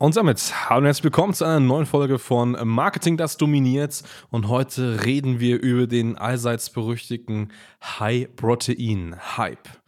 Und damit hallo und herzlich willkommen zu einer neuen Folge von Marketing, das dominiert. Und heute reden wir über den allseits berüchtigten High-Protein-Hype.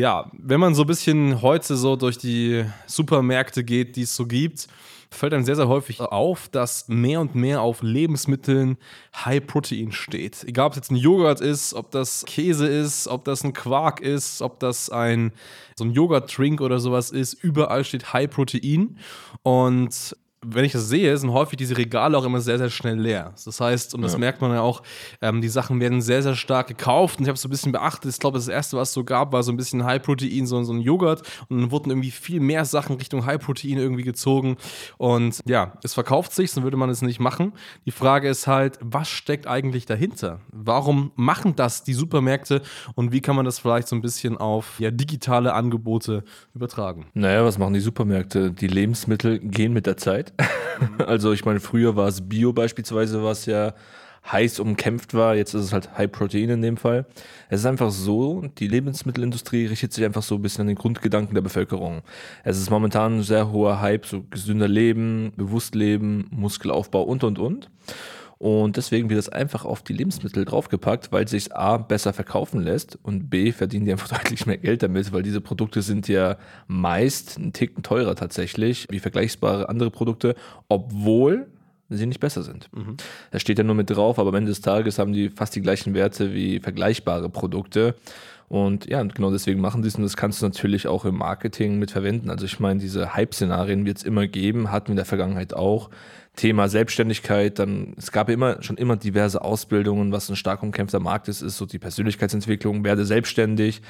Ja, wenn man so ein bisschen heute so durch die Supermärkte geht, die es so gibt, fällt einem sehr, sehr häufig auf, dass mehr und mehr auf Lebensmitteln High Protein steht. Egal, ob es jetzt ein Joghurt ist, ob das Käse ist, ob das ein Quark ist, ob das ein so ein Joghurt-Drink oder sowas ist, überall steht High Protein. Und wenn ich das sehe, sind häufig diese Regale auch immer sehr, sehr schnell leer. Das heißt, und das ja. merkt man ja auch, ähm, die Sachen werden sehr, sehr stark gekauft. Und ich habe es so ein bisschen beachtet. Ich glaube, das erste, was es so gab, war so ein bisschen High-Protein, so, so ein Joghurt. Und dann wurden irgendwie viel mehr Sachen Richtung High-Protein irgendwie gezogen. Und ja, es verkauft sich, sonst würde man es nicht machen. Die Frage ist halt, was steckt eigentlich dahinter? Warum machen das die Supermärkte und wie kann man das vielleicht so ein bisschen auf ja, digitale Angebote übertragen? Naja, was machen die Supermärkte? Die Lebensmittel gehen mit der Zeit. Also ich meine, früher war es Bio beispielsweise, was ja heiß umkämpft war. Jetzt ist es halt High Protein in dem Fall. Es ist einfach so, die Lebensmittelindustrie richtet sich einfach so ein bisschen an den Grundgedanken der Bevölkerung. Es ist momentan ein sehr hoher Hype, so gesünder Leben, bewusst leben, Muskelaufbau und und und. Und deswegen wird es einfach auf die Lebensmittel draufgepackt, weil sich A besser verkaufen lässt und B verdienen die einfach deutlich mehr Geld damit, weil diese Produkte sind ja meist einen Ticken teurer tatsächlich, wie vergleichbare andere Produkte, obwohl sie nicht besser sind. Mhm. Das steht ja nur mit drauf, aber am Ende des Tages haben die fast die gleichen Werte wie vergleichbare Produkte. Und ja, genau deswegen machen sie es und das kannst du natürlich auch im Marketing mit verwenden. Also ich meine, diese Hype-Szenarien wird es immer geben, hatten wir in der Vergangenheit auch. Thema Selbstständigkeit, dann, es gab immer, schon immer diverse Ausbildungen, was ein stark umkämpfter Markt ist, ist so die Persönlichkeitsentwicklung, werde selbstständig.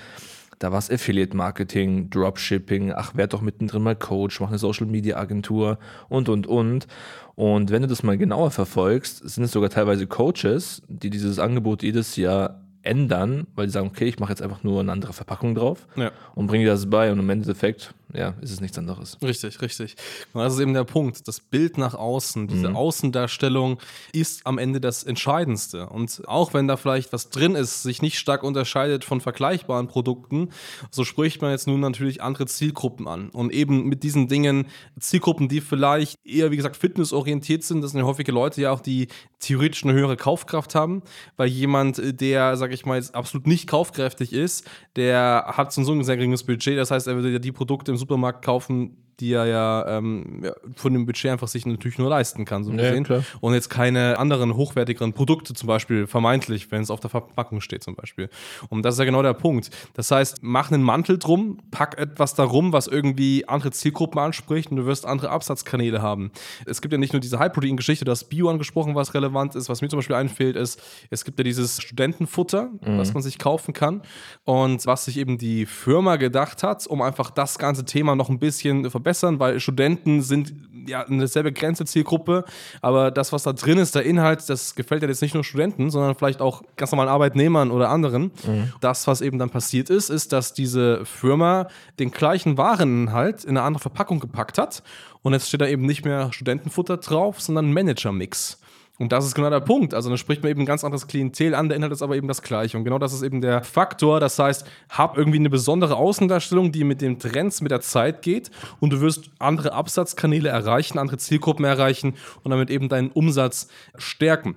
Da war es Affiliate Marketing, Dropshipping, ach, werd doch mittendrin mal Coach, mach eine Social Media Agentur und, und, und. Und wenn du das mal genauer verfolgst, sind es sogar teilweise Coaches, die dieses Angebot jedes Jahr ändern, weil die sagen, okay, ich mache jetzt einfach nur eine andere Verpackung drauf ja. und bringe das bei und im Endeffekt ja, ist es nichts anderes. Richtig, richtig. Und das ist eben der Punkt. Das Bild nach außen, diese mhm. Außendarstellung ist am Ende das Entscheidendste. Und auch wenn da vielleicht was drin ist, sich nicht stark unterscheidet von vergleichbaren Produkten, so spricht man jetzt nun natürlich andere Zielgruppen an. Und eben mit diesen Dingen, Zielgruppen, die vielleicht eher, wie gesagt, fitnessorientiert sind, das sind ja häufige Leute ja auch, die theoretisch eine höhere Kaufkraft haben, weil jemand, der, sag ich mal, jetzt absolut nicht kaufkräftig ist, der hat so ein sehr geringes Budget, das heißt, er würde ja die Produkte im Supermarkt kaufen, die er ja, ähm, ja, von dem Budget einfach sich natürlich nur leisten kann, so gesehen. Ja, und jetzt keine anderen hochwertigeren Produkte zum Beispiel, vermeintlich, wenn es auf der Verpackung steht zum Beispiel. Und das ist ja genau der Punkt. Das heißt, mach einen Mantel drum, pack etwas darum, was irgendwie andere Zielgruppen anspricht und du wirst andere Absatzkanäle haben. Es gibt ja nicht nur diese High-Protein-Geschichte, du hast Bio angesprochen, was relevant ist. Was mir zum Beispiel einfällt, ist, es gibt ja dieses Studentenfutter, mhm. was man sich kaufen kann und was sich eben die Firma gedacht hat, um einfach das ganze Thema noch ein bisschen verbessern verbessern, weil Studenten sind ja eine sehr begrenzte Zielgruppe, aber das, was da drin ist, der Inhalt, das gefällt ja jetzt nicht nur Studenten, sondern vielleicht auch ganz normalen Arbeitnehmern oder anderen. Mhm. Das, was eben dann passiert ist, ist, dass diese Firma den gleichen Wareninhalt in eine andere Verpackung gepackt hat und jetzt steht da eben nicht mehr Studentenfutter drauf, sondern Manager-Mix. Und das ist genau der Punkt. Also dann spricht man eben ein ganz anderes Klientel an, der Inhalt ist aber eben das gleiche. Und genau das ist eben der Faktor. Das heißt, hab irgendwie eine besondere Außendarstellung, die mit den Trends, mit der Zeit geht und du wirst andere Absatzkanäle erreichen, andere Zielgruppen erreichen und damit eben deinen Umsatz stärken.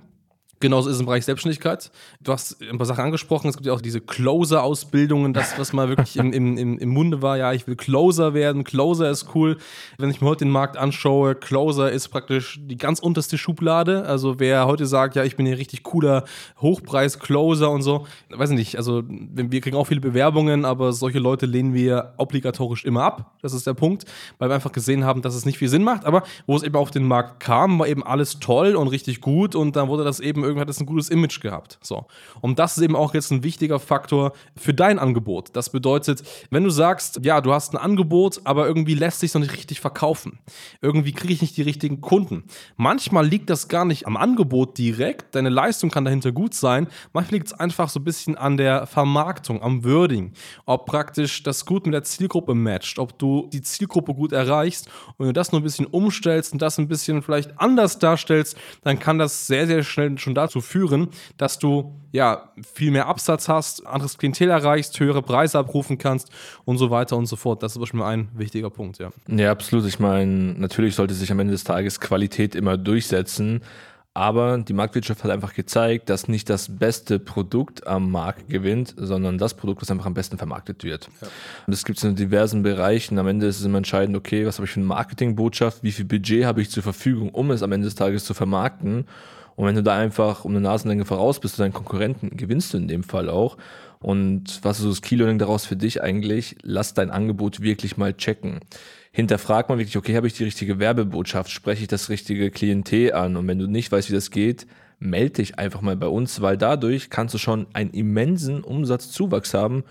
Genauso ist es im Bereich Selbstständigkeit. Du hast ein paar Sachen angesprochen. Es gibt ja auch diese Closer-Ausbildungen, das, was mal wirklich im, im, im, Munde war. Ja, ich will Closer werden. Closer ist cool. Wenn ich mir heute den Markt anschaue, Closer ist praktisch die ganz unterste Schublade. Also wer heute sagt, ja, ich bin hier richtig cooler Hochpreis-Closer und so, weiß ich nicht. Also wir kriegen auch viele Bewerbungen, aber solche Leute lehnen wir obligatorisch immer ab. Das ist der Punkt, weil wir einfach gesehen haben, dass es nicht viel Sinn macht. Aber wo es eben auf den Markt kam, war eben alles toll und richtig gut und dann wurde das eben irgendwann hat es ein gutes Image gehabt. So. Und das ist eben auch jetzt ein wichtiger Faktor für dein Angebot. Das bedeutet, wenn du sagst, ja, du hast ein Angebot, aber irgendwie lässt sich noch nicht richtig verkaufen. Irgendwie kriege ich nicht die richtigen Kunden. Manchmal liegt das gar nicht am Angebot direkt, deine Leistung kann dahinter gut sein. Manchmal liegt es einfach so ein bisschen an der Vermarktung, am Wording. Ob praktisch das gut mit der Zielgruppe matcht, ob du die Zielgruppe gut erreichst und wenn du das nur ein bisschen umstellst und das ein bisschen vielleicht anders darstellst, dann kann das sehr, sehr schnell schon dazu führen, dass du ja viel mehr Absatz hast, anderes Klientel erreichst, höhere Preise abrufen kannst und so weiter und so fort. Das ist wahrscheinlich ein wichtiger Punkt, ja. Ja, absolut. Ich meine, natürlich sollte sich am Ende des Tages Qualität immer durchsetzen. Aber die Marktwirtschaft hat einfach gezeigt, dass nicht das beste Produkt am Markt gewinnt, sondern das Produkt, das einfach am besten vermarktet wird. Ja. Und das gibt es in diversen Bereichen. Am Ende ist es immer entscheidend, okay, was habe ich für eine Marketingbotschaft, wie viel Budget habe ich zur Verfügung, um es am Ende des Tages zu vermarkten. Und wenn du da einfach um eine Nasenlänge voraus bist, deinen Konkurrenten, gewinnst du in dem Fall auch. Und was ist so das Key-Learning daraus für dich eigentlich? Lass dein Angebot wirklich mal checken. Hinterfrag mal wirklich, okay, habe ich die richtige Werbebotschaft? Spreche ich das richtige Klientel an? Und wenn du nicht weißt, wie das geht, melde dich einfach mal bei uns, weil dadurch kannst du schon einen immensen Umsatzzuwachs haben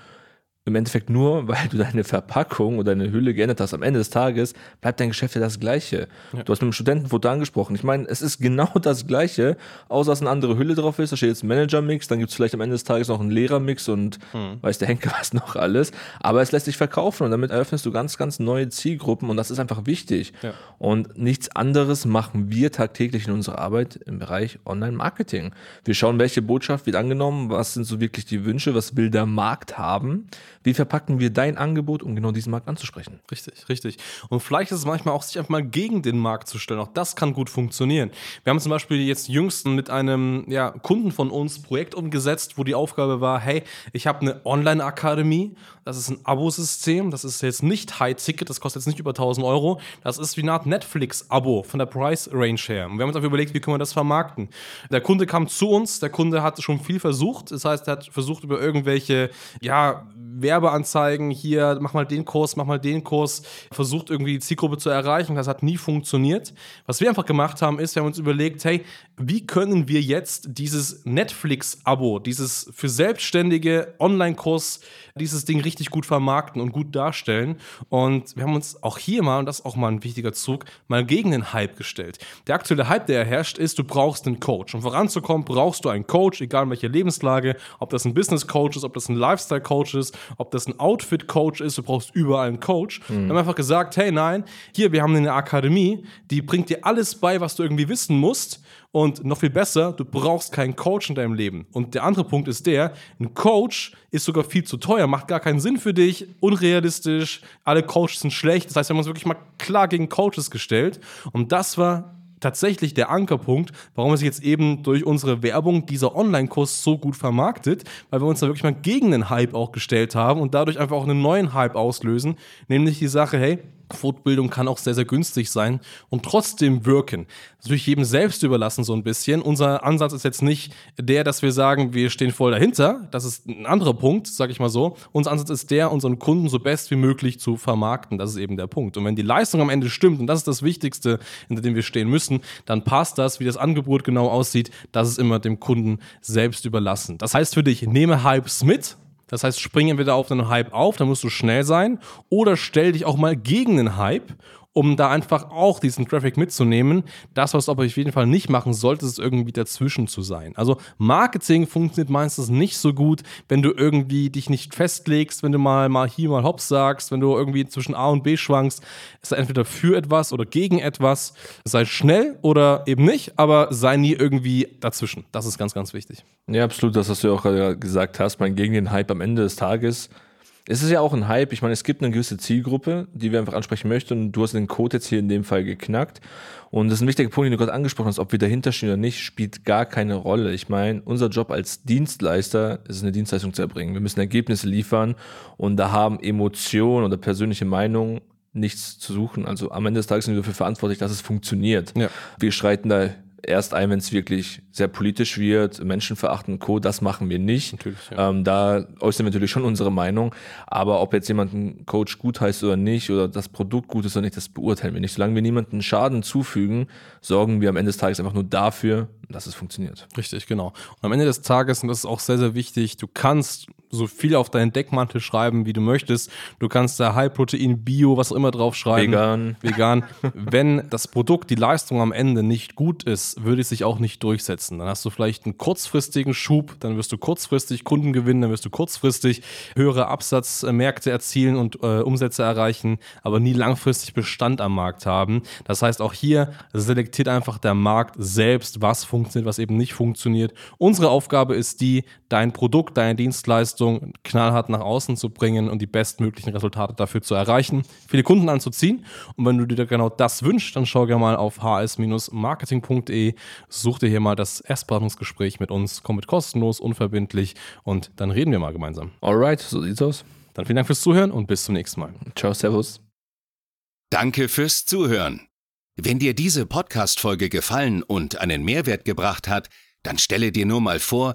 im Endeffekt nur, weil du deine Verpackung oder deine Hülle geändert hast. Am Ende des Tages bleibt dein Geschäft ja das gleiche. Ja. Du hast mit einem Studentenfoto angesprochen. Ich meine, es ist genau das gleiche, außer dass eine andere Hülle drauf ist. Da steht jetzt Manager-Mix, dann gibt es vielleicht am Ende des Tages noch einen Lehrer-Mix und hm. weiß der Henker was noch alles. Aber es lässt sich verkaufen und damit eröffnest du ganz, ganz neue Zielgruppen und das ist einfach wichtig. Ja. Und nichts anderes machen wir tagtäglich in unserer Arbeit im Bereich Online-Marketing. Wir schauen, welche Botschaft wird angenommen, was sind so wirklich die Wünsche, was will der Markt haben wie verpacken wir dein Angebot, um genau diesen Markt anzusprechen? Richtig, richtig. Und vielleicht ist es manchmal auch, sich einfach mal gegen den Markt zu stellen. Auch das kann gut funktionieren. Wir haben zum Beispiel jetzt jüngst mit einem ja, Kunden von uns ein Projekt umgesetzt, wo die Aufgabe war, hey, ich habe eine Online-Akademie, das ist ein Abosystem, das ist jetzt nicht High-Ticket, das kostet jetzt nicht über 1000 Euro, das ist wie eine Art Netflix-Abo von der Price-Range her. Und wir haben uns einfach überlegt, wie können wir das vermarkten. Der Kunde kam zu uns, der Kunde hat schon viel versucht, das heißt, er hat versucht über irgendwelche, ja, Werbeanzeigen, hier, mach mal den Kurs, mach mal den Kurs, versucht irgendwie die Zielgruppe zu erreichen. Das hat nie funktioniert. Was wir einfach gemacht haben, ist, wir haben uns überlegt, hey, wie können wir jetzt dieses Netflix-Abo, dieses für selbstständige Online-Kurs, dieses Ding richtig gut vermarkten und gut darstellen. Und wir haben uns auch hier mal, und das ist auch mal ein wichtiger Zug, mal gegen den Hype gestellt. Der aktuelle Hype, der herrscht, ist, du brauchst einen Coach. Um voranzukommen, brauchst du einen Coach, egal in welcher Lebenslage, ob das ein Business-Coach ist, ob das ein Lifestyle-Coach ist, ob das ein Outfit-Coach ist, du brauchst überall einen Coach. Mhm. Wir haben einfach gesagt, hey, nein, hier, wir haben eine Akademie, die bringt dir alles bei, was du irgendwie wissen musst. Und noch viel besser, du brauchst keinen Coach in deinem Leben. Und der andere Punkt ist der, ein Coach ist sogar viel zu teuer, macht gar keinen Sinn für dich, unrealistisch, alle Coaches sind schlecht. Das heißt, wir haben uns wirklich mal klar gegen Coaches gestellt. Und das war tatsächlich der Ankerpunkt, warum es jetzt eben durch unsere Werbung dieser Online-Kurs so gut vermarktet, weil wir uns da wirklich mal gegen den Hype auch gestellt haben und dadurch einfach auch einen neuen Hype auslösen, nämlich die Sache, hey, Fortbildung kann auch sehr, sehr günstig sein und trotzdem wirken. Natürlich jedem selbst überlassen so ein bisschen. Unser Ansatz ist jetzt nicht der, dass wir sagen, wir stehen voll dahinter. Das ist ein anderer Punkt, sag ich mal so. Unser Ansatz ist der, unseren Kunden so best wie möglich zu vermarkten. Das ist eben der Punkt. Und wenn die Leistung am Ende stimmt, und das ist das Wichtigste, hinter dem wir stehen müssen, dann passt das, wie das Angebot genau aussieht, das ist immer dem Kunden selbst überlassen. Das heißt für dich, nehme Hypes mit, das heißt, spring entweder auf einen Hype auf, dann musst du schnell sein, oder stell dich auch mal gegen den Hype um da einfach auch diesen Traffic mitzunehmen. Das, was du aber auf jeden Fall nicht machen solltest, ist irgendwie dazwischen zu sein. Also Marketing funktioniert meistens nicht so gut, wenn du irgendwie dich nicht festlegst, wenn du mal, mal hier mal hops sagst, wenn du irgendwie zwischen A und B schwankst. Sei entweder für etwas oder gegen etwas. Sei schnell oder eben nicht, aber sei nie irgendwie dazwischen. Das ist ganz, ganz wichtig. Ja, absolut, das, was du auch gesagt hast, mein gegen den Hype am Ende des Tages es ist ja auch ein Hype. Ich meine, es gibt eine gewisse Zielgruppe, die wir einfach ansprechen möchten. Und du hast den Code jetzt hier in dem Fall geknackt. Und das ist ein wichtiger Punkt, den du gerade angesprochen hast, ob wir dahinter stehen oder nicht, spielt gar keine Rolle. Ich meine, unser Job als Dienstleister ist eine Dienstleistung zu erbringen. Wir müssen Ergebnisse liefern und da haben Emotionen oder persönliche Meinungen nichts zu suchen. Also am Ende des Tages sind wir dafür verantwortlich, dass es funktioniert. Ja. Wir schreiten da erst ein, wenn es wirklich sehr politisch wird, Menschenverachten, Co., das machen wir nicht. Ja. Ähm, da äußern wir natürlich schon unsere Meinung, aber ob jetzt jemand einen Coach gut heißt oder nicht oder das Produkt gut ist oder nicht, das beurteilen wir nicht. Solange wir niemanden Schaden zufügen, sorgen wir am Ende des Tages einfach nur dafür, dass es funktioniert. Richtig, genau. Und am Ende des Tages, und das ist auch sehr, sehr wichtig, du kannst so viel auf deinen Deckmantel schreiben, wie du möchtest. Du kannst da High Protein, Bio, was auch immer drauf schreiben. Vegan. Vegan. Wenn das Produkt, die Leistung am Ende nicht gut ist, würde es sich auch nicht durchsetzen. Dann hast du vielleicht einen kurzfristigen Schub, dann wirst du kurzfristig Kunden gewinnen, dann wirst du kurzfristig höhere Absatzmärkte erzielen und äh, Umsätze erreichen, aber nie langfristig Bestand am Markt haben. Das heißt, auch hier selektiert einfach der Markt selbst, was funktioniert, was eben nicht funktioniert. Unsere Aufgabe ist die, dein Produkt, deine Dienstleistung knallhart nach außen zu bringen und die bestmöglichen Resultate dafür zu erreichen, viele Kunden anzuziehen. Und wenn du dir genau das wünschst, dann schau gerne mal auf hs-marketing.de, such dir hier mal das Erstberatungsgespräch mit uns, komm mit kostenlos, unverbindlich und dann reden wir mal gemeinsam. Alright, so sieht's aus. Dann vielen Dank fürs Zuhören und bis zum nächsten Mal. Ciao, Servus. Danke fürs Zuhören. Wenn dir diese Podcast-Folge gefallen und einen Mehrwert gebracht hat, dann stelle dir nur mal vor,